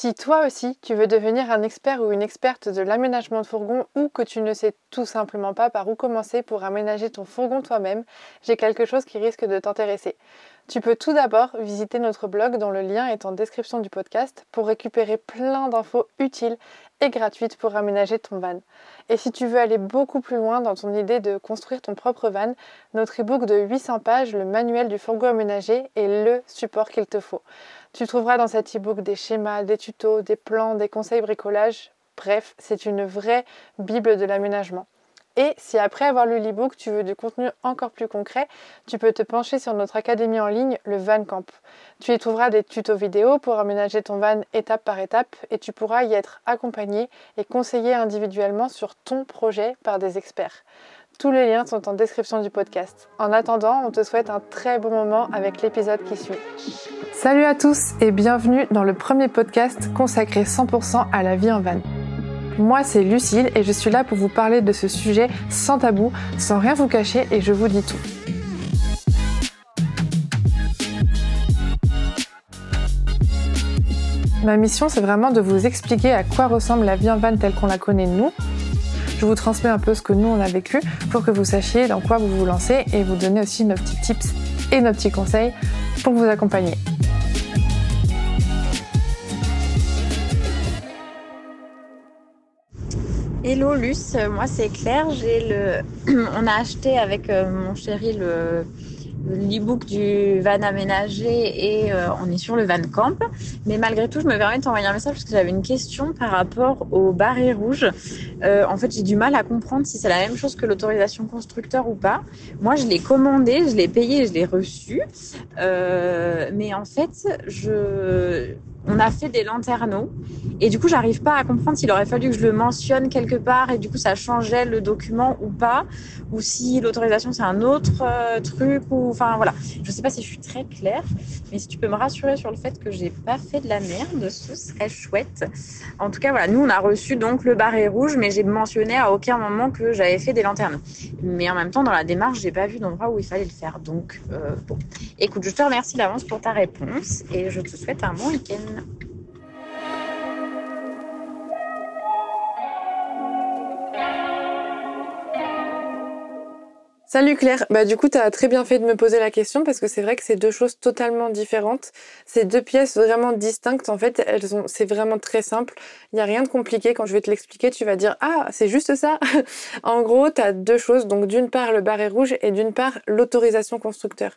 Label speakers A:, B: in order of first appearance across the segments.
A: Si toi aussi tu veux devenir un expert ou une experte de l'aménagement de fourgon ou que tu ne sais tout simplement pas par où commencer pour aménager ton fourgon toi-même, j'ai quelque chose qui risque de t'intéresser. Tu peux tout d'abord visiter notre blog dont le lien est en description du podcast pour récupérer plein d'infos utiles et gratuites pour aménager ton van. Et si tu veux aller beaucoup plus loin dans ton idée de construire ton propre van, notre e-book de 800 pages, le manuel du fourgon aménagé, est le support qu'il te faut. Tu trouveras dans cet e-book des schémas, des tutos, des plans, des conseils bricolage. Bref, c'est une vraie Bible de l'aménagement. Et si après avoir lu l'e-book, tu veux du contenu encore plus concret, tu peux te pencher sur notre académie en ligne, le Van Camp. Tu y trouveras des tutos vidéo pour aménager ton van étape par étape et tu pourras y être accompagné et conseillé individuellement sur ton projet par des experts. Tous les liens sont en description du podcast. En attendant, on te souhaite un très bon moment avec l'épisode qui suit. Salut à tous et bienvenue dans le premier podcast consacré 100% à la vie en van. Moi, c'est Lucille et je suis là pour vous parler de ce sujet sans tabou, sans rien vous cacher et je vous dis tout. Ma mission, c'est vraiment de vous expliquer à quoi ressemble la vie en van telle qu'on la connaît nous. Je vous transmets un peu ce que nous on a vécu pour que vous sachiez dans quoi vous vous lancez et vous donner aussi nos petits tips et nos petits conseils pour vous accompagner.
B: Hello Luce, moi c'est Claire. J'ai le, on a acheté avec euh, mon chéri le l'e-book du van aménagé et euh, on est sur le van camp. Mais malgré tout, je me permets de un message parce que j'avais une question par rapport au barré rouge. Euh, en fait, j'ai du mal à comprendre si c'est la même chose que l'autorisation constructeur ou pas. Moi, je l'ai commandé, je l'ai payé, je l'ai reçu. mais en fait, je on a fait des lanterneaux. Et du coup, j'arrive pas à comprendre s'il aurait fallu que je le mentionne quelque part et du coup, ça changeait le document ou pas, ou si l'autorisation c'est un autre euh, truc ou enfin voilà. Je sais pas si je suis très claire, mais si tu peux me rassurer sur le fait que j'ai pas fait de la merde, ce serait chouette. En tout cas, voilà, nous on a reçu donc le barré rouge, mais j'ai mentionné à aucun moment que j'avais fait des lanternes. Mais en même temps, dans la démarche, j'ai pas vu d'endroit où il fallait le faire. Donc euh, bon, écoute, je te remercie d'avance pour ta réponse et je te souhaite un bon week-end.
A: Salut Claire, bah du coup tu as très bien fait de me poser la question parce que c'est vrai que c'est deux choses totalement différentes. C'est deux pièces vraiment distinctes en fait, elles ont c'est vraiment très simple. Il n'y a rien de compliqué quand je vais te l'expliquer, tu vas dire "Ah, c'est juste ça." en gros, tu as deux choses, donc d'une part le barré rouge et d'une part l'autorisation constructeur.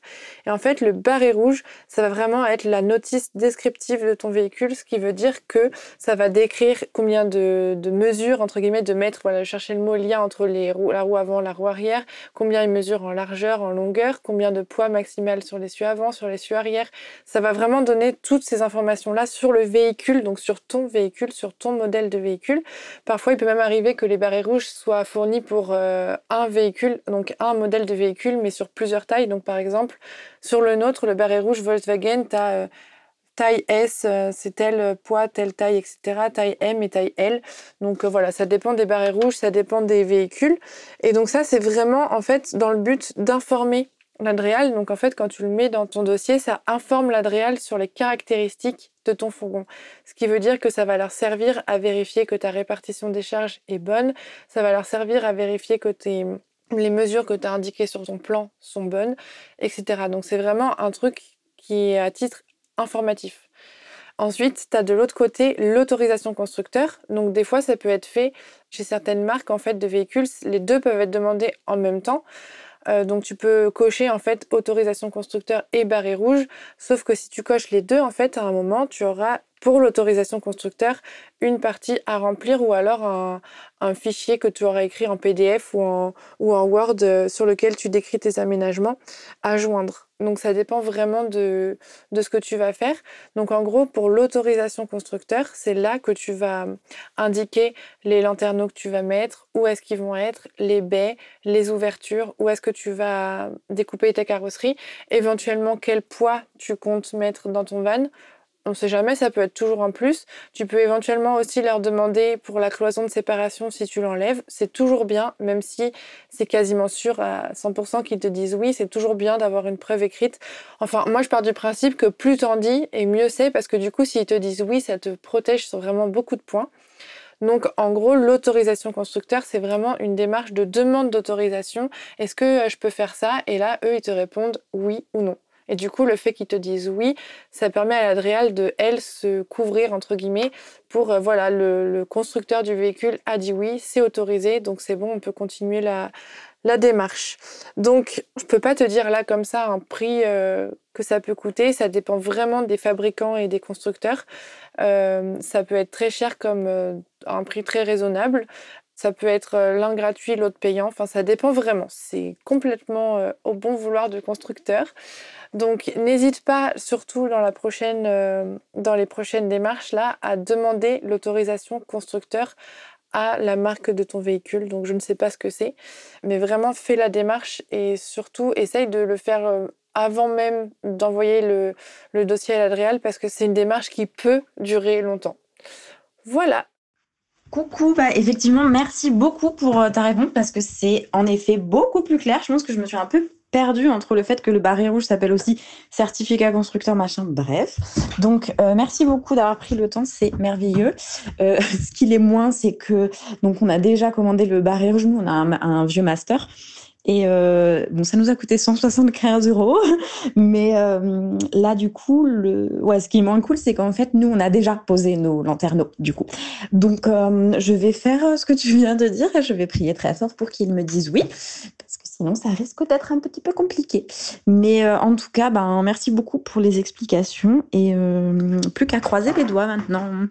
A: Et en fait, le barré rouge, ça va vraiment être la notice descriptive de ton véhicule, ce qui veut dire que ça va décrire combien de, de mesures entre guillemets de mètres, voilà, chercher le mot lien entre les roues, la roue avant, la roue arrière, combien mesure en largeur, en longueur, combien de poids maximal sur les cieux avant, sur les cieux arrière. Ça va vraiment donner toutes ces informations-là sur le véhicule, donc sur ton véhicule, sur ton modèle de véhicule. Parfois, il peut même arriver que les barrés rouges soient fournis pour euh, un véhicule, donc un modèle de véhicule, mais sur plusieurs tailles. Donc par exemple, sur le nôtre, le barré rouge Volkswagen, tu taille S, euh, c'est tel poids, telle taille, etc. Taille M et taille L. Donc euh, voilà, ça dépend des barrés rouges, ça dépend des véhicules. Et donc ça, c'est vraiment en fait dans le but d'informer l'Adréal. Donc en fait, quand tu le mets dans ton dossier, ça informe l'Adréal sur les caractéristiques de ton fourgon. Ce qui veut dire que ça va leur servir à vérifier que ta répartition des charges est bonne. Ça va leur servir à vérifier que les mesures que tu as indiquées sur ton plan sont bonnes, etc. Donc c'est vraiment un truc qui est à titre informatif. Ensuite, tu as de l'autre côté l'autorisation constructeur. Donc des fois, ça peut être fait chez certaines marques en fait de véhicules. Les deux peuvent être demandés en même temps. Euh, donc tu peux cocher en fait autorisation constructeur et barré rouge. Sauf que si tu coches les deux, en fait, à un moment, tu auras pour l'autorisation constructeur une partie à remplir ou alors un, fichier que tu auras écrit en PDF ou en, Word euh, sur lequel tu décris tes aménagements à joindre. Donc ça dépend vraiment de, ce que tu vas faire. Donc en gros, pour l'autorisation constructeur, c'est là que tu vas indiquer les lanterneaux que tu vas mettre, où est-ce qu'ils vont être, les baies, les ouvertures, où est-ce que tu vas découper ta carrosserie, éventuellement quel poids tu comptes mettre dans ton van on sait jamais, ça peut être toujours un plus. Tu peux éventuellement aussi leur demander pour la cloison de séparation si tu l'enlèves. C'est toujours bien, même si c'est quasiment sûr à 100% qu'ils te disent oui, c'est toujours bien d'avoir une preuve écrite. Enfin, moi je pars du principe que plus t'en dis et mieux c'est parce que du coup, s'ils te disent oui, ça te protège sur vraiment beaucoup de points. Donc, en gros, l'autorisation constructeur, c'est vraiment une démarche de demande d'autorisation. Est-ce que euh, je peux faire ça? Et là, eux, ils te répondent oui ou non. Et du coup, le fait qu'ils te disent oui, ça permet à l'Adréal de, elle, se couvrir, entre guillemets, pour, euh, voilà, le, constructeur du véhicule a dit oui, c'est autorisé, donc c'est bon, on peut continuer la, démarche. Donc, je peux pas te dire là comme ça un prix euh, que ça peut coûter. Ça dépend vraiment des fabricants et des constructeurs. Euh, ça peut être très cher comme un prix très raisonnable. Ça peut être l'un gratuit, l'autre payant. Enfin, ça dépend vraiment. C'est complètement au bon vouloir du constructeur. Donc n'hésite pas, surtout euh, dans les prochaines démarches, là, à demander l'autorisation constructeur à la marque de ton véhicule. Donc je ne sais pas ce que c'est, mais vraiment fais la démarche et surtout essaye de le faire euh, avant même d'envoyer le, le, dossier à l'Adréal parce que c'est une démarche qui peut durer longtemps. Voilà.
B: Coucou, bah effectivement, merci beaucoup pour euh, ta réponse parce que c'est en effet beaucoup plus clair. Je pense que je me suis un peu perdu entre le fait que le barré rouge s'appelle aussi certificat constructeur machin, bref. Donc euh, merci beaucoup d'avoir pris le temps, c'est merveilleux. Euh, ce qu'il est moins, c'est que donc on a déjà commandé le barré rouge, nous on a un, vieux master. Et euh, bon, ça nous a coûté 175 euros, mais là du coup, le, ouais, ce qui est moins cool, c'est qu'en fait, nous, on a déjà posé nos lanterneaux, du coup. Donc, je vais faire ce que tu viens de dire et je vais prier très fort pour qu'ils me disent oui, Sinon, ça risque d'être un petit peu compliqué. Mais euh, en tout cas, ben, merci beaucoup pour les explications et euh, plus qu'à croiser les doigts maintenant.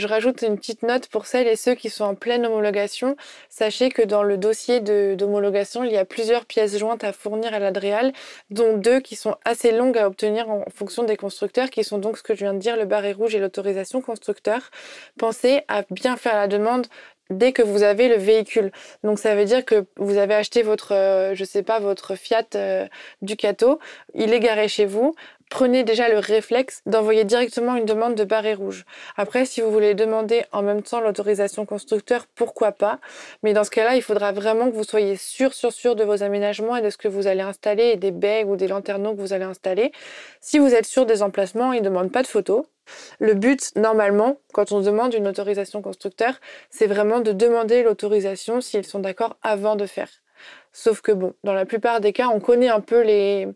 A: Je rajoute une petite note pour celles et ceux qui sont en pleine homologation. Sachez que dans le dossier d'homologation, il y a plusieurs pièces jointes à fournir à l'Adréal, dont deux qui sont assez longues à obtenir en fonction des constructeurs, qui sont donc ce que je viens de dire, le barré rouge et l'autorisation constructeur. Pensez à bien faire la demande dès que vous avez le véhicule. Donc ça veut dire que vous avez acheté votre, euh, je sais pas, votre Fiat euh, Ducato, il est garé chez vous, prenez déjà le réflexe d'envoyer directement une demande de barré rouge. Après, si vous voulez demander en même temps l'autorisation constructeur, pourquoi pas? Mais dans ce cas-là, il faudra vraiment que vous soyez sûr, sûr, sûr de vos aménagements et de ce que vous allez installer et des baies ou des lanterneaux que vous allez installer. Si vous êtes sûr des emplacements, ils ne demandent pas de photos. Le but, normalement, quand on demande une autorisation constructeur, c'est vraiment de demander l'autorisation s'ils sont d'accord avant de faire. Sauf que bon, dans la plupart des cas, on connaît un peu les,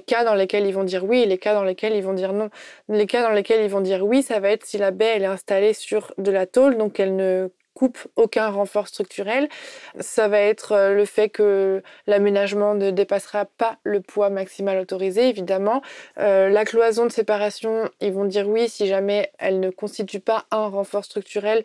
A: cas dans lesquels ils vont dire oui et les cas dans lesquels ils vont dire non. Les cas dans lesquels ils vont dire oui, ça va être si la baie elle est installée sur de la tôle, donc elle ne coupe aucun renfort structurel. Ça va être euh, le fait que l'aménagement ne dépassera pas le poids maximal autorisé, évidemment. Euh, la cloison de séparation, ils vont dire oui si jamais elle ne constitue pas un renfort structurel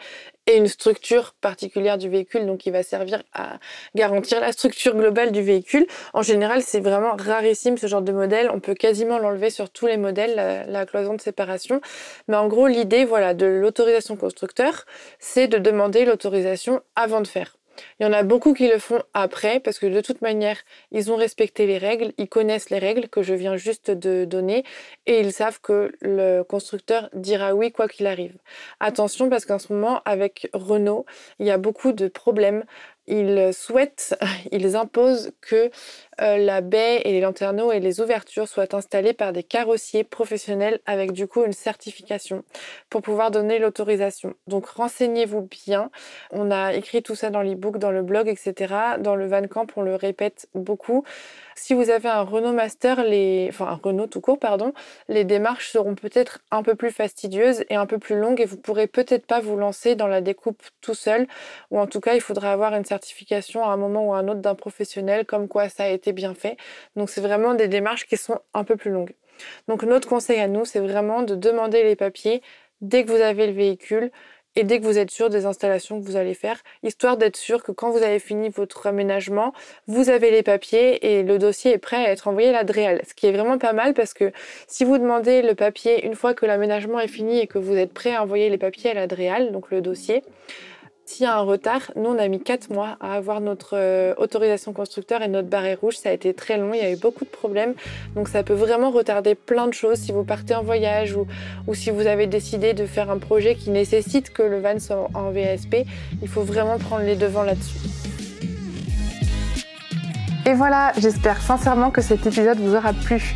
A: et une structure particulière du véhicule, donc qui va servir à garantir la structure globale du véhicule. En général, c'est vraiment rarissime ce genre de modèle. On peut quasiment l'enlever sur tous les modèles, la, cloison de séparation. Mais en gros, l'idée voilà, de l'autorisation constructeur, c'est de demander l'autorisation avant de faire. Il y en a beaucoup qui le font après parce que de toute manière, ils ont respecté les règles, ils connaissent les règles que je viens juste de donner et ils savent que le constructeur dira oui quoi qu'il arrive. Attention parce qu'en ce moment, avec Renault, il y a beaucoup de problèmes ils souhaitent, ils imposent que euh, la baie et les lanterneaux et les ouvertures soient installés par des carrossiers professionnels avec du coup une certification pour pouvoir donner l'autorisation. Donc renseignez-vous bien. On a écrit tout ça dans l'e-book, dans le blog, etc. Dans le Van Camp, on le répète beaucoup. Si vous avez un Renault Master, les... enfin un Renault tout court, pardon, les démarches seront peut-être un peu plus fastidieuses et un peu plus longues et vous pourrez peut-être pas vous lancer dans la découpe tout seul ou en tout cas il faudra avoir une certification à un moment ou à un autre d'un professionnel comme quoi ça a été bien fait. Donc c'est vraiment des démarches qui sont un peu plus longues. Donc notre conseil à nous, c'est vraiment de demander les papiers dès que vous avez le véhicule et dès que vous êtes sûr des installations que vous allez faire, histoire d'être sûr que quand vous avez fini votre aménagement, vous avez les papiers et le dossier est prêt à être envoyé à la DREAL. Ce qui est vraiment pas mal parce que si vous demandez le papier une fois que l'aménagement est fini et que vous êtes prêt à envoyer les papiers à la DREAL, donc le dossier, S'il y a un retard, nous on a mis 4 mois à avoir notre euh, autorisation constructeur et notre barré rouge. Ça a été très long, il y a eu beaucoup de problèmes. Donc ça peut vraiment retarder plein de choses si vous partez en voyage ou, ou si vous avez décidé de faire un projet qui nécessite que le van soit en VSP. Il faut vraiment prendre les devants là-dessus. Et voilà, j'espère sincèrement que cet épisode vous aura plu.